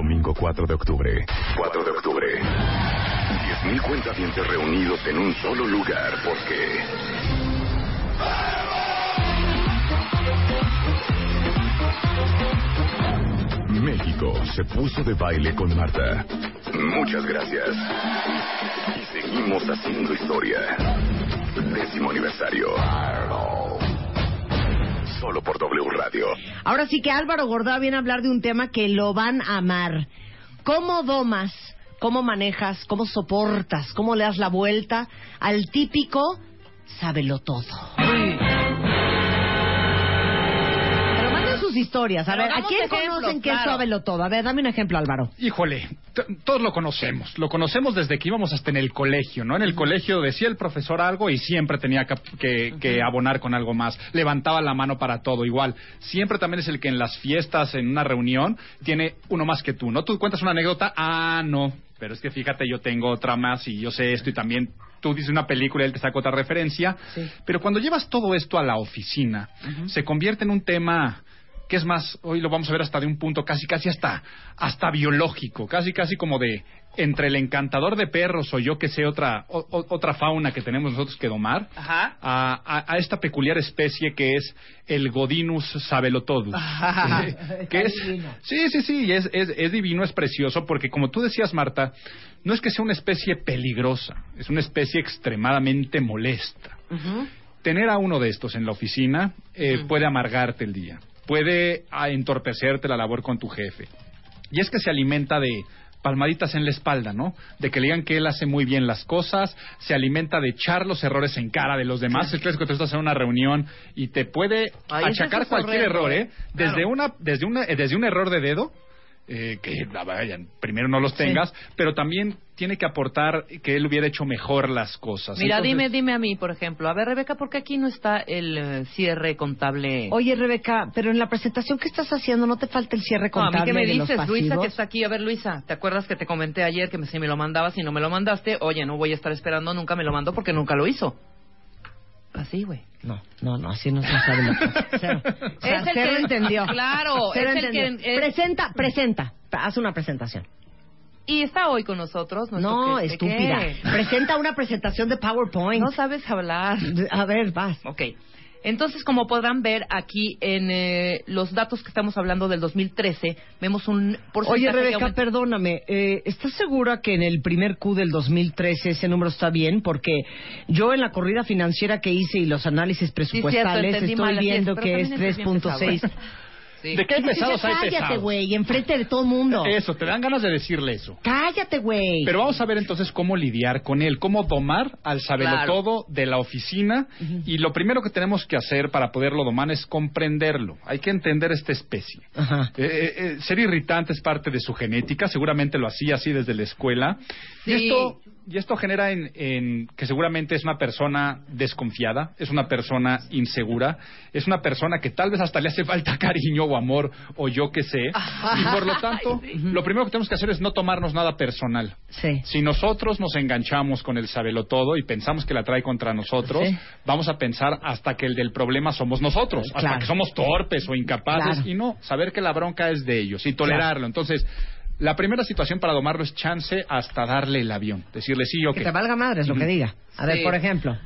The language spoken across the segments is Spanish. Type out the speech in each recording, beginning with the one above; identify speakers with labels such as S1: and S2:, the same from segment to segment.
S1: Domingo 4 de octubre. 4 de octubre. 10.000 cuentavientes reunidos en un solo lugar porque... México se puso de baile con Marta. Muchas gracias. Y seguimos haciendo historia. Décimo aniversario. Solo por W Radio.
S2: Ahora sí que Álvaro Gordá viene a hablar de un tema que lo van a amar. ¿Cómo domas, cómo manejas, cómo soportas, cómo le das la vuelta al típico sábelo todo? Sus historias. A
S3: Pero
S2: ver, ¿a quién
S3: ejemplos,
S2: conocen que es
S3: claro.
S2: sábelo todo? A ver, dame un ejemplo, Álvaro.
S4: Híjole, todos lo conocemos. Lo conocemos desde que íbamos hasta en el colegio, ¿no? En el colegio decía el profesor algo y siempre tenía que, que- que abonar con algo más. Levantaba la mano para todo, igual. Siempre también es el que en las fiestas, en una reunión, tiene uno más que tú, ¿no? Tú cuentas una anécdota, ah, no. Pero es que fíjate, yo tengo otra más y yo sé esto y también tú dices una película y él te saca otra referencia. Pero cuando llevas todo esto a la oficina, se convierte en un tema que es más, hoy lo vamos a ver hasta de un punto casi, casi hasta, hasta biológico, casi, casi como de entre el encantador de perros o yo que sé otra, o- otra fauna que tenemos nosotros que domar,
S3: Ajá.
S4: a, a- a esta peculiar especie que es el Godinus sabelotodus. que es, sí, sí, sí, es, es, es divino, es precioso, porque como tú decías, Marta, no es que sea una especie peligrosa, es una especie extremadamente molesta. Tener a uno de estos en la oficina eh, puede amargarte el día, puede ah, entorpecerte la labor con tu jefe. Y es que se alimenta de palmaditas en la espalda, ¿no? De que le digan que él hace muy bien las cosas, se alimenta de echar los errores en cara de los demás. Es que tú estás en una reunión y te puede achacar cualquier error, ¿eh? Desde
S3: Claro.
S4: una, desde una, eh, desde un error de dedo eh, que ah, vaya, primero no los tengas, pero también tiene que aportar que él hubiera hecho mejor las cosas.
S3: Mira,
S4: Entonces-
S3: dime, dime a mí, por ejemplo. A ver, Rebeca, ¿por qué aquí no está el eh, cierre contable?
S2: Oye, Rebeca, pero en la presentación que estás haciendo no te falta el cierre
S3: No, a
S2: contable
S3: mí que me dices, Luisa, que está aquí. A ver, Luisa, ¿te acuerdas que te comenté ayer que me- si me lo mandabas y no me lo mandaste? Oye, no voy a estar esperando, nunca me lo mandó porque nunca lo hizo. Así, güey.
S2: No, no, no, así no se sabe Cero. O sea,
S3: Es el
S2: cero
S3: que-
S2: entendió.
S3: Claro,
S2: Cero
S3: es el que- es-
S2: Presenta, presenta. Haz una presentación.
S3: Y está hoy con nosotros.
S2: No,
S3: que-
S2: estúpida.
S3: ¿qué?
S2: Presenta una presentación de PowerPoint.
S3: No sabes hablar.
S2: A ver, vas.
S3: Ok. Entonces, como podrán ver aquí en eh, los datos que estamos hablando del 2013, vemos un porcentaje
S2: Oye, Rebeca, perdóname. eh, ¿Estás segura que en el primer Q del 2013 ese número está bien? Porque yo en la corrida financiera que hice y los análisis presupuestales estoy
S3: mal, es,
S2: viendo
S3: pero
S2: que es
S3: también es bien
S2: 3.6.
S3: Sí.
S4: ¿De qué
S2: dices,
S4: pesados hay
S2: Cállate,
S4: pesados?
S2: güey, enfrente de todo el mundo.
S4: Eso, te dan ganas de decirle eso.
S2: Cállate, güey.
S4: Pero vamos a ver entonces cómo lidiar con él, cómo domar al sabelotodo de la oficina. Y lo primero que tenemos que hacer para poderlo domar es comprenderlo. Hay que entender esta especie.
S2: Ajá.
S4: Eh, eh, ser irritante es parte de su genética, seguramente lo hacía así desde la escuela. Y esto, y esto genera en, en que seguramente es una persona desconfiada, es una persona insegura, es una persona que tal vez hasta le hace falta cariño o amor o yo qué sé. Y por lo tanto, lo primero que tenemos que hacer es no tomarnos nada personal.
S2: Sí.
S4: Si nosotros nos enganchamos con el sabelotodo y pensamos que la trae contra nosotros,
S2: Sí.
S4: vamos a pensar hasta que el del problema somos nosotros, hasta
S2: Claro.
S4: que somos torpes o incapaces
S2: Claro.
S4: y no, saber que la bronca es de ellos y tolerarlo. Entonces, la primera situación para domarlo es chance hasta darle el avión, decirle sí o
S2: Que
S4: qué.
S2: te valga madre, es lo que diga. A ver, por ejemplo.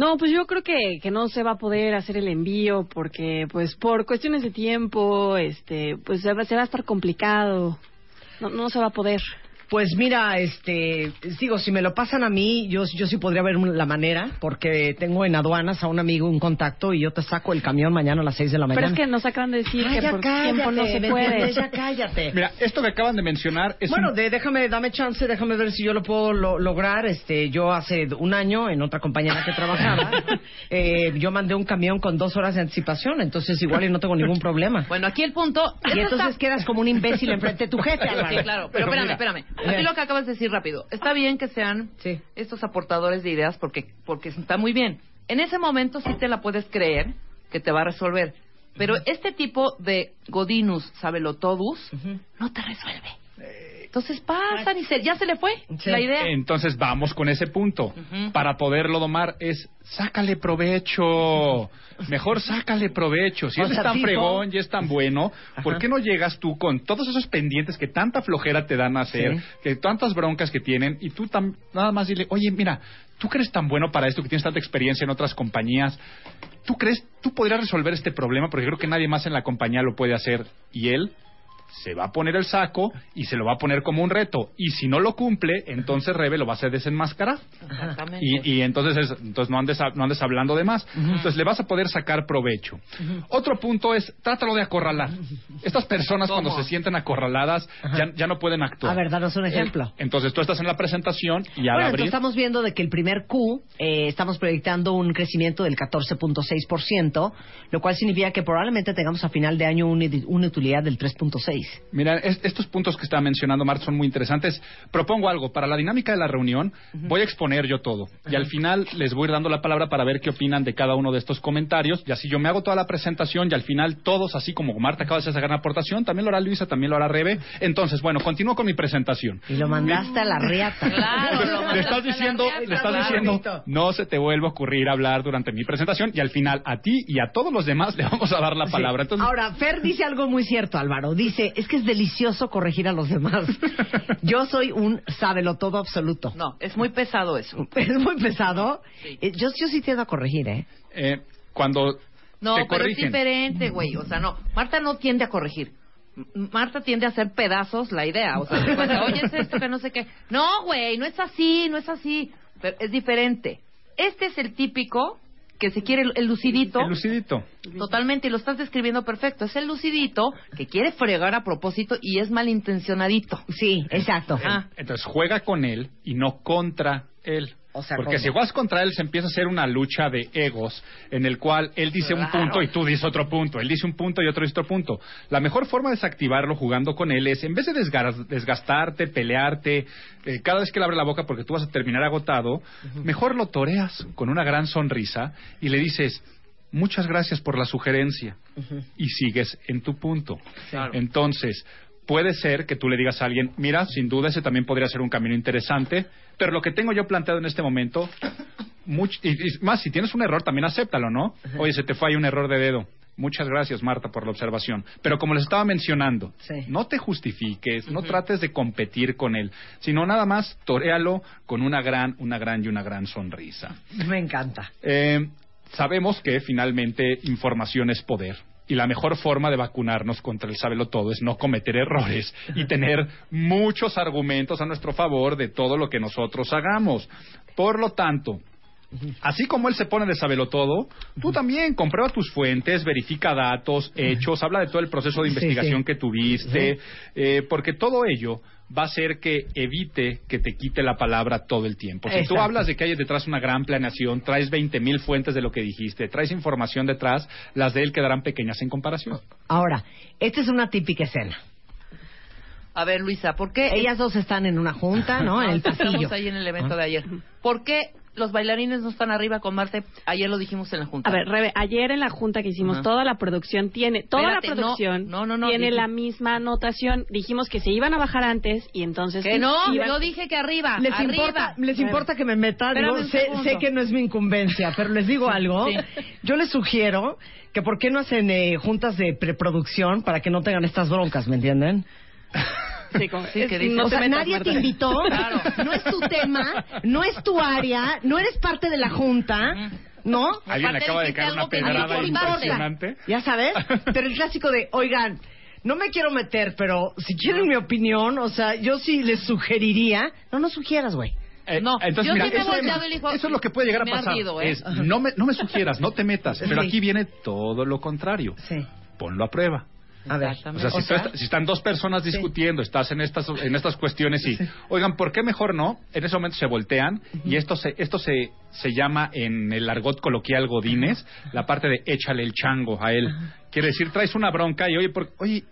S5: No, pues yo creo que, que no se va a poder hacer el envío porque, pues, por cuestiones de tiempo, este, pues se va, se va a estar complicado. No, no se va a poder.
S2: Pues mira, este, digo, si me lo pasan a mí, yo, yo sí podría ver la manera, porque tengo en aduanas a un amigo un contacto y yo te saco el camión mañana a las 6 de la mañana.
S5: Pero es que nos acaban de decir
S2: Ay,
S5: que
S2: ya
S5: por
S2: cállate,
S5: tiempo no se
S2: ¿me
S5: puede.
S2: Ya cállate.
S4: Mira, esto que acaban de mencionar es
S2: bueno,
S4: un-
S2: de- déjame, dame chance, déjame ver si yo lo puedo lo- lograr. Este, yo hace un año en otra compañía en la que trabajaba, eh, yo mandé un camión con dos horas de anticipación, entonces igual y no tengo ningún problema.
S3: Bueno, aquí el punto...
S2: Y entonces
S3: está-
S2: quedas como un imbécil enfrente de tu jefe.
S3: Sí, claro, pero,
S4: Pero
S3: espérame,
S4: mira.
S3: espérame. Aquí lo que acabas de decir rápido. Está bien que sean
S2: Sí.
S3: estos aportadores de ideas porque, porque está muy bien. En ese momento sí te la puedes creer que te va a resolver. Pero este tipo de Godinus sabelotodus no te resuelve. Entonces pasan y se, ya se le fue
S2: Sí.
S3: la idea.
S4: Entonces vamos con ese punto. Para poderlo domar es sácale provecho. Mejor sácale provecho. Si
S2: O
S4: él es tan
S2: tipo-
S4: fregón y es tan bueno, ¿por qué no llegas tú con todos esos pendientes que tanta flojera te dan a hacer,
S2: Sí.
S4: que tantas broncas que tienen, y tú tam- nada más dile, oye, mira, tú que eres tan bueno para esto, que tienes tanta experiencia en otras compañías, ¿tú crees, tú podrías resolver este problema? Porque creo que nadie más en la compañía lo puede hacer. Y él se va a poner el saco y se lo va a poner como un reto. Y si no lo cumple, entonces Rebe lo va a hacer desenmascarar.
S3: Exactamente.
S4: Y, y entonces, es- entonces no, andes, no andes hablando de más. Entonces le vas a poder sacar provecho. Otro punto es, trátalo de acorralar. Estas personas
S3: ¿Cómo?
S4: cuando se sienten acorraladas ya, ya no pueden actuar.
S2: A ver, danos un ejemplo.
S4: Entonces tú estás en la presentación y al
S2: Bueno,
S4: abrir...
S2: estamos viendo de que el primer Q eh, estamos proyectando un crecimiento del 14.6%, lo cual significa que probablemente tengamos a final de año una, una utilidad del 3.6.
S4: Mira, es- estos puntos que está mencionando Marta son muy interesantes. Propongo algo. Para la dinámica de la reunión, voy a exponer yo todo. Y al final les voy a ir dando la palabra para ver qué opinan de cada uno de estos comentarios. Y así yo me hago toda la presentación y al final todos, así como Marta acaba de hacer esa gran aportación, también lo hará Luisa, también lo hará Rebe. Entonces, bueno, continúo con mi presentación.
S2: Y lo mandaste a la riata.
S3: Claro, lo
S4: le estás diciendo,
S3: riata,
S4: le estás
S3: claro.
S4: diciendo, no se te vuelva a ocurrir hablar durante mi presentación y al final a ti y a todos los demás le vamos a dar la
S2: Sí.
S4: palabra. Entonces,
S2: Ahora, Fer dice algo muy cierto, Álvaro. Dice, es que es delicioso corregir a los demás. Yo soy un sábelo todo absoluto.
S3: No, es muy pesado eso.
S2: Es muy pesado.
S3: Sí.
S2: Eh, Yo, yo sí tiendo a corregir, ¿eh?
S4: eh, cuando
S3: No,
S4: te
S3: pero es
S4: corrigen,
S3: diferente, güey. O sea, no. Marta no tiende a corregir. M- Marta tiende a hacer pedazos la idea. O sea, se cuenta, oye, es esto que no sé qué. No, güey, no es así, no es así. Pero es diferente. Este es el típico que se quiere el, lucidito.
S4: el lucidito.
S3: Totalmente, y lo estás describiendo perfecto. Es el lucidito que quiere fregar a propósito y es malintencionadito.
S2: Sí, exacto.
S3: Ah.
S4: Entonces juega con él y no contra él.
S2: O sea,
S4: Porque
S2: ¿cómo?
S4: si juegas contra él se empieza a hacer una lucha de egos en el cual él dice un punto y tú dices otro punto, él dice un punto y otro dice otro punto. La mejor forma de desactivarlo jugando con él es, en vez de desgastarte, pelearte, eh, cada vez que le abre la boca porque tú vas a terminar agotado, mejor lo toreas con una gran sonrisa y le dices, muchas gracias por la sugerencia y sigues en tu punto.
S3: Claro.
S4: Entonces, puede ser que tú le digas a alguien, mira, sin duda ese también podría ser un camino interesante, pero lo que tengo yo planteado en este momento, much- y, y más, si tienes un error, también acéptalo, ¿no? Oye, se te fue ahí un error de dedo. Muchas gracias, Marta, por la observación. Pero como les estaba mencionando,
S2: Sí.
S4: no te justifiques, no trates de competir con él, sino nada más toréalo con una gran, una gran y una gran sonrisa.
S2: Me encanta.
S4: Eh, sabemos que finalmente información es poder. Y la mejor forma de vacunarnos contra el sábelo todo es no cometer errores y tener muchos argumentos a nuestro favor de todo lo que nosotros hagamos. Por lo tanto, así como él se pone de sábelo todo, tú también comprueba tus fuentes, verifica datos, hechos, habla de todo el proceso de investigación
S2: sí.
S4: que tuviste, eh, porque todo ello va a hacer que evite que te quite la palabra todo el tiempo. Si tú
S2: Exacto.
S4: hablas de que hay detrás una gran planeación, traes 20 mil fuentes de lo que dijiste, traes información detrás, las de él quedarán pequeñas en comparación.
S2: Ahora, esta es una típica escena.
S3: A ver, Luisa, ¿por qué
S2: Ellas dos están en una junta, ¿no? En el
S3: Estamos
S2: pasillo.
S3: ahí en el evento de ayer. ¿Por qué los bailarines no están arriba con Marta? Ayer lo dijimos en la junta.
S5: A ver, Rebe, ayer en la junta que hicimos, toda la producción tiene, toda
S3: Espérate,
S5: la producción
S3: no, no, no,
S5: tiene
S3: dije-
S5: la misma anotación. Dijimos que se iban a bajar antes y entonces
S3: que no,
S5: iban-
S3: yo dije que arriba.
S2: ¿Les
S3: arriba.
S2: importa, ¿Les importa que me meta? Digo, sé, sé que no es mi incumbencia, pero les digo algo.
S3: sí.
S2: Yo les sugiero que por qué no hacen eh, juntas de preproducción para que no tengan estas broncas, ¿me entienden?
S5: Sí, como-
S3: Sí,
S5: es-
S3: que dice-
S5: no
S2: o sea,
S5: metas,
S2: nadie te invitó,
S3: Claro.
S2: no es tu tema, no es tu área, no eres parte de la junta, ¿no?
S4: Alguien acaba de caer una pedrada impresionante.
S2: Ya sabes, pero el clásico de, oigan, no me quiero meter, pero si quieren mi opinión, o sea, yo sí les sugeriría, no, no sugieras, güey.
S4: Eh,
S3: No,
S4: entonces,
S3: yo
S4: mira,
S3: sí me
S4: eso,
S3: le digo,
S4: eso es lo que puede llegar a pasar.
S3: ardido, ¿eh?
S4: es, no, me, no me sugieras, no te metas. Pero
S2: Sí.
S4: aquí viene todo lo contrario.
S2: Sí.
S4: Ponlo a prueba.
S2: A ver.
S4: O sea, si, tú est- si están dos personas discutiendo, estás en estas en estas cuestiones y, oigan, ¿por qué mejor no? En ese momento se voltean y esto se esto se, se llama en el argot coloquial godines la parte de échale el chango a él. Quiere decir, traes una bronca y oye, por, oye,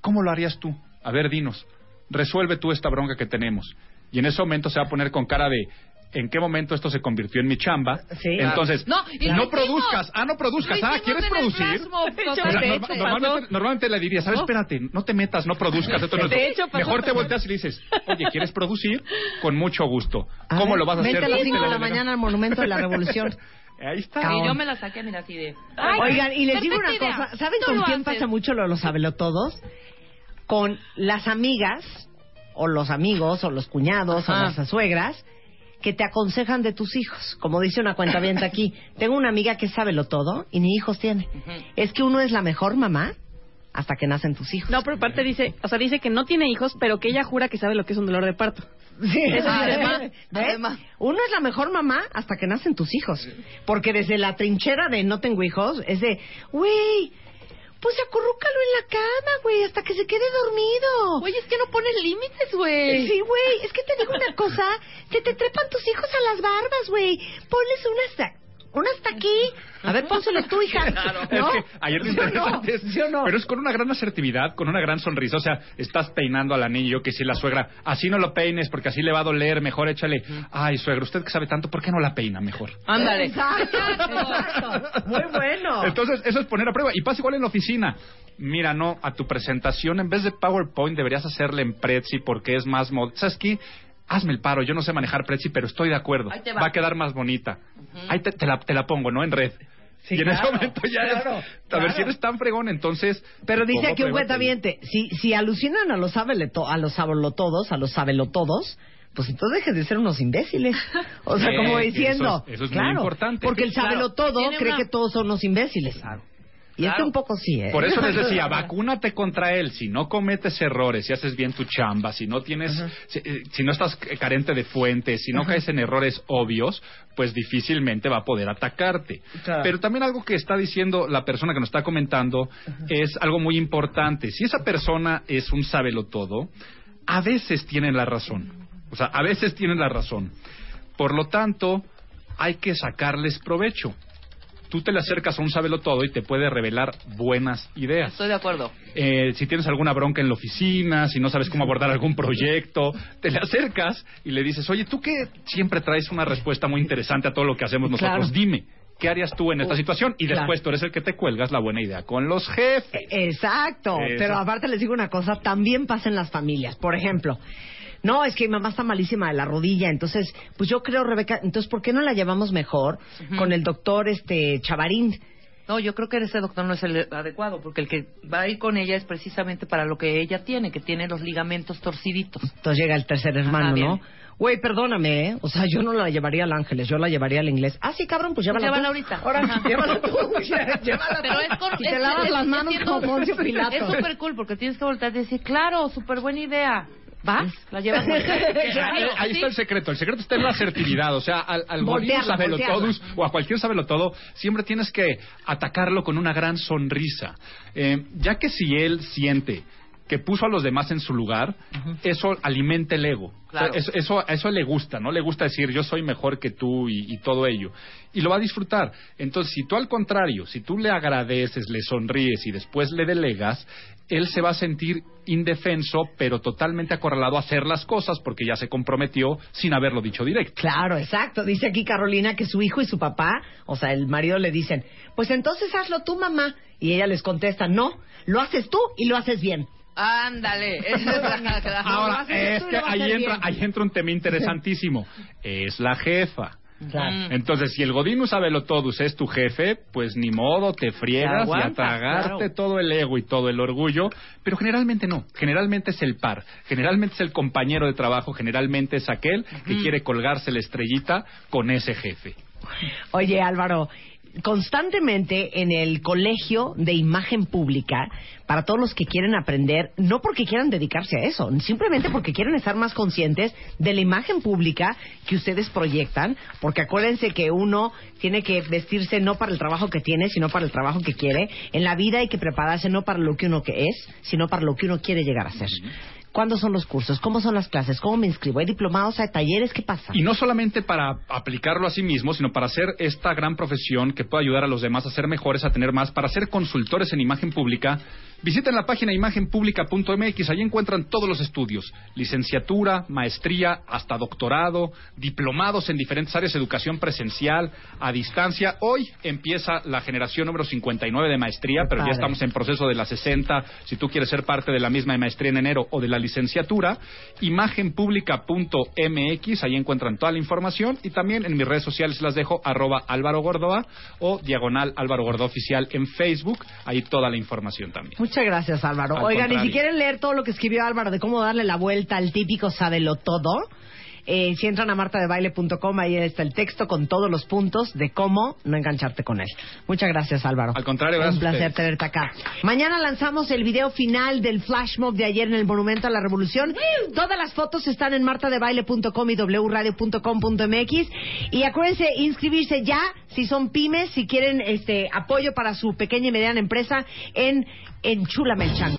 S4: ¿cómo lo harías tú? A ver, dinos, resuelve tú esta bronca que tenemos. Y en ese momento se va a poner con cara de ¿En qué momento esto se convirtió en mi chamba?
S2: Sí.
S4: Entonces,
S3: No, y lo
S4: no produzcas. Ah, no produzcas.
S3: Lo
S4: Ah, ¿quieres producir? O sea, norma- normalmente, normalmente le diría, ¿sabes? Espérate, no te metas, no produzcas. Esto no es-
S5: De hecho,
S4: Mejor te volteas y le dices, oye, ¿quieres producir? Con mucho gusto. ¿Cómo
S2: ver,
S4: lo vas a
S2: vente
S4: hacer?
S2: a las
S4: Tú
S2: 5
S4: te
S2: de
S4: lo
S2: la mañana al Monumento de la Revolución.
S4: Ahí está.
S3: Y yo me la saqué, mira, así de...
S2: Oigan, y les digo una
S3: idea.
S2: cosa, ¿saben con
S3: lo
S2: quién
S3: haces.
S2: pasa mucho lo los sabelotodos? Con las amigas, o los amigos, o los cuñados,
S3: Ajá.
S2: o las suegras, que te aconsejan de tus hijos. Como dice una cuenta aquí, tengo una amiga que sabe lo todo y ni hijos tiene. Es que uno es la mejor mamá hasta que nacen tus hijos.
S5: No, pero aparte dice, o sea, dice que no tiene hijos, pero que ella jura que sabe lo que es un dolor de parto.
S2: Sí,
S5: Eso
S2: ah, ¿ves? ¿ves?
S3: además.
S2: Uno es la mejor mamá hasta que nacen tus hijos. Porque desde la trinchera de no tengo hijos, es de, güey, pues acurrúcalo en la cama, güey, hasta que se quede dormido.
S3: Oye, es que no pones límites, güey.
S2: Sí, güey, es que te digo una cosa, se te trepan tus hijos a las barbas, güey. Ponles una hasta, una hasta aquí. A ver, pónselo tú, hija.
S4: Es
S2: ¿No?
S4: que ayer
S2: ¿Sí no? ¿Sí
S4: pero es con una gran asertividad, con una gran sonrisa. O sea, estás peinando al anillo, que si la suegra, así no lo peines porque así le va a doler, mejor échale. Ay, suegra, usted que sabe tanto, ¿por qué no la peina mejor?
S3: Ándale.
S2: Exacto, exacto. Muy bueno.
S4: Entonces, eso es poner a prueba. Y pasa igual en la oficina. Mira, no, a tu presentación, en vez de PowerPoint, deberías hacerle en Prezi porque es más... mod- ¿Sabes qué? Hazme el paro, yo no sé manejar Prezi, pero estoy de acuerdo.
S3: Ahí te va.
S4: a quedar más bonita. Ahí te, te la, te la pongo, ¿no? En red.
S2: Sí,
S4: y en
S2: claro,
S4: ese momento ya
S2: claro,
S4: es... A
S2: claro.
S4: ver, si eres tan fregón, entonces...
S2: Pero dice aquí un cuentaviente, si, si alucinan a los sabelotodos, a los sabelotodos, a los sabelotodos, pues entonces dejen de ser unos imbéciles. O sea,
S4: Sí,
S2: como
S4: eso
S2: diciendo,
S4: es- eso es muy
S2: claro,
S4: importante.
S2: porque el
S3: Claro,
S2: sabelotodo cree
S3: una-
S2: que todos son unos imbéciles. Y es que
S3: Claro.
S2: un poco sí, ¿eh?
S4: Por eso les decía, vacúnate contra él. Si no cometes errores, si haces bien tu chamba, si no tienes, si, eh, si no estás carente de fuentes, si no caes en errores obvios, pues difícilmente va a poder atacarte.
S2: Claro.
S4: Pero también algo que está diciendo la persona que nos está comentando es algo muy importante. Si esa persona es un todo, a veces tienen la razón. O sea, a veces tienen la razón. Por lo tanto, hay que sacarles provecho. Tú te le acercas a un todo y te puede revelar buenas ideas.
S3: Estoy de acuerdo.
S4: Eh, si tienes alguna bronca en la oficina, si no sabes cómo abordar algún proyecto, te le acercas y le dices, oye, tú que siempre traes una respuesta muy interesante a todo lo que hacemos nosotros,
S2: Claro.
S4: dime, ¿qué harías tú en esta situación? Y
S2: claro.
S4: después tú eres el que te cuelgas la buena idea con los jefes.
S2: Exacto,
S4: Eso.
S2: pero aparte les digo una cosa, también pasa en las familias. Por ejemplo, no, es que mi mamá está malísima de la rodilla, entonces, pues yo creo, Rebeca, entonces, ¿por qué no la llevamos mejor con el doctor este Chavarín?
S3: No, yo creo que ese doctor no es el adecuado, porque el que va a ir con ella es precisamente para lo que ella tiene, que tiene los ligamentos torciditos.
S2: Entonces llega el tercer hermano,
S3: Ajá,
S2: ¿no? Güey, perdóname, ¿eh? O sea, yo no la llevaría al Ángeles, yo la llevaría al inglés. Ah, sí, cabrón, pues llévala,
S3: Llévala
S2: tú.
S3: ahorita.
S2: Ahora,
S3: Ajá.
S2: llévala tú. llévala
S3: Pero es con,
S2: Y te
S3: es-
S2: lavas
S3: es-
S2: las manos como Poncio Pilato.
S3: Es súper cool, porque tienes que voltear y decir, claro, súper buena idea. ¿Vas? La llevas.
S4: Ahí, ahí está el secreto. El secreto está en la asertividad. O sea, al, al
S2: Voltearla,
S4: sabelotodus o a cualquier sabelotodo, siempre tienes que atacarlo con una gran sonrisa. Eh, ya que si él siente que puso a los demás en su lugar, eso alimenta el ego.
S3: Claro.
S4: O sea, eso, eso le gusta, ¿no? Le gusta decir yo soy mejor que tú y, y todo ello. Y lo va a disfrutar. Entonces, si tú al contrario, si tú le agradeces, le sonríes y después le delegas, él se va a sentir indefenso, pero totalmente acorralado a hacer las cosas porque ya se comprometió sin haberlo dicho directo.
S2: Claro, exacto. Dice aquí Carolina que su hijo y su papá, o sea, el marido le dicen, pues entonces hazlo tú, mamá. Y ella les contesta, no, lo haces tú y lo haces bien.
S3: Ándale. Esa es la- la-
S4: Ahora, es que ahí entra,
S2: bien.
S4: ahí entra un tema interesantísimo. Es la jefa.
S2: Claro.
S4: Entonces, si el Godinus Abelotodus es tu jefe, pues ni modo, te friegas y a
S2: aguantas,
S4: tragarte
S2: claro.
S4: todo el ego y todo el orgullo. Pero generalmente no. Generalmente es el par. Generalmente es el compañero de trabajo. Generalmente es aquel que quiere colgarse la estrellita con ese jefe.
S2: Oye, Álvaro, constantemente en el colegio de imagen pública para todos los que quieren aprender, no porque quieran dedicarse a eso, simplemente porque quieren estar más conscientes de la imagen pública que ustedes proyectan, porque acuérdense que uno tiene que vestirse no para el trabajo que tiene, sino para el trabajo que quiere. En la vida hay que prepararse no para lo que uno que es, sino para lo que uno quiere llegar a ser. ¿Cuándo son los cursos? ¿Cómo son las clases? ¿Cómo me inscribo? ¿Hay diplomados? ¿Hay talleres? ¿Qué pasa?
S4: Y no solamente para aplicarlo a sí mismo, sino para hacer esta gran profesión que pueda ayudar a los demás a ser mejores, a tener más, para ser consultores en imagen pública. Visiten la página imagenpublica.mx, ahí encuentran todos los estudios, licenciatura, maestría, hasta doctorado, diplomados en diferentes áreas, educación presencial, a distancia. Hoy empieza la generación número 59 de maestría, pero ya estamos en proceso de la 60. Si tú quieres ser parte de la misma de maestría en enero o de la licenciatura, imagenpublica.mx, ahí encuentran toda la información y también en mis redes sociales las dejo arroba Álvaro Gordoa o diagonal Álvaro Gordoa Oficial en Facebook, ahí toda la información también.
S2: Muchas gracias, Álvaro. Oigan, y si quieren leer todo lo que escribió Álvaro de cómo darle la vuelta al típico sábelo todo, eh, si entran a martadebaile.com, ahí está el texto con todos los puntos de cómo no engancharte con él. Muchas gracias, Álvaro.
S4: Al contrario, gracias.
S2: Un placer tenerte acá. Mañana lanzamos el video final del flash mob de ayer en el Monumento a la Revolución. Todas las fotos están en martadebaile.com y wradio.com.mx. Y acuérdense, inscribirse ya si son pymes, si quieren este apoyo para su pequeña y mediana empresa en Enchúlame el Chango.